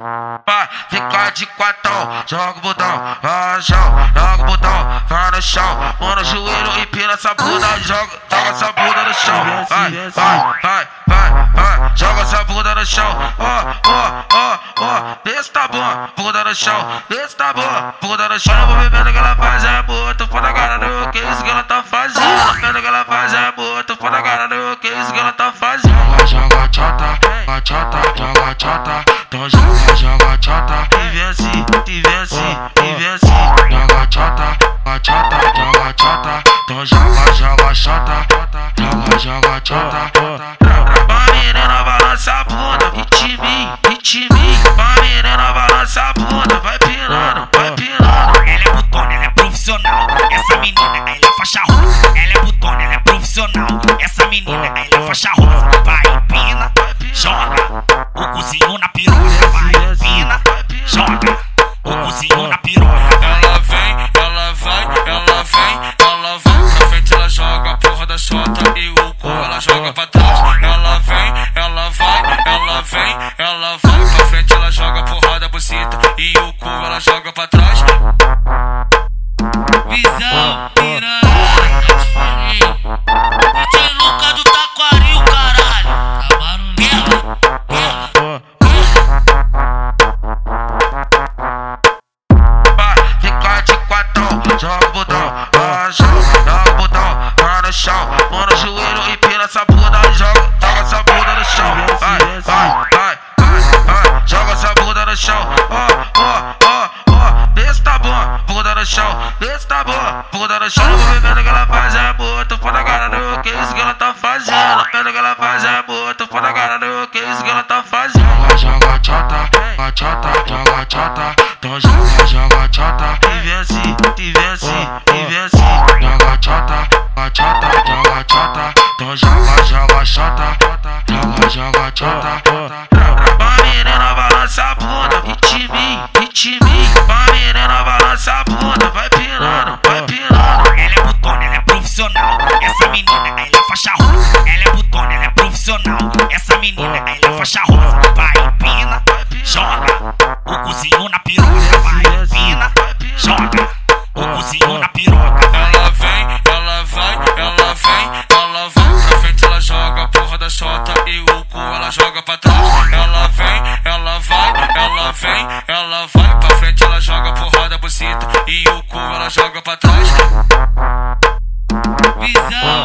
Vai ficar de quatão, joga o botão, vai chão, joga o botão, vai no chão, mano, joelho, empina essa bunda, joga, joga essa bunda no chão, vai, vai, vai, vai, vai, joga essa bunda no chão, ó, ó, ó, ó, desse tá bom, bunda no chão, desse tá bom, bunda no chão, eu vou bebendo que ela faz, é muito foda, cara, no que isso que ela tá fazendo, bebendo que ela faz, é muito foda, cara, no que isso que ela tá fazendo, joga, chota, chota, joga, chota, então joga joga chota, e assim, e assim, e assim. Joga chota, joga chota, joga chota. Então joga, joga chota, joga, joga chota. Pra menina balança a bunda, hit me, hit me. Pra menina balança a bunda, vai pirando, vai pirando. Ela é botona, ela é profissional. Essa menina, ela é faixa rosa. Ela é botona, ela é profissional. Essa menina, ela é faixa rosa. Joga pra trás. Visão, piranha, DJ Luca do Taquaril, caralho. Tá barulhento, guerra, Vai ficar de quatão, joga o botão, chão, joga o botão, vai no chão, mano, joelho, empina essa bunda, joga, joga essa bunda no chão, vai, vai, vai, vai, vai, joga essa bunda no chão, ó, bom, bunda no chão, bebendo que ela faz, é muito foda, cara, no que isso que ela tá fazendo, bebendo que ela faz, é muito foda, cara, no que isso que ela tá fazendo, joga, joga, chota, joga, chota, então joga, joga, chota, e vem assim, e vem assim, e vem assim, joga, chota, joga, chota, joga, chota, então joga, joga, chota, joga, joga, chota, profissional. Essa menina, ela é faixa rosa. Ela é botona, ela é profissional. Essa menina, ela é faixa rosa. Vai, pina, joga. O cozinho na piroca. Vai, pina, joga. O cozinho na piroca. Ela vem, ela vai, ela vem, ela vai pra frente, ela joga a porra da chota e o cu ela joga pra trás. Ela vem, ela vai, ela vem, ela vai pra frente, ela joga a porra da buceta e o cu ela joga pra trás. Visão,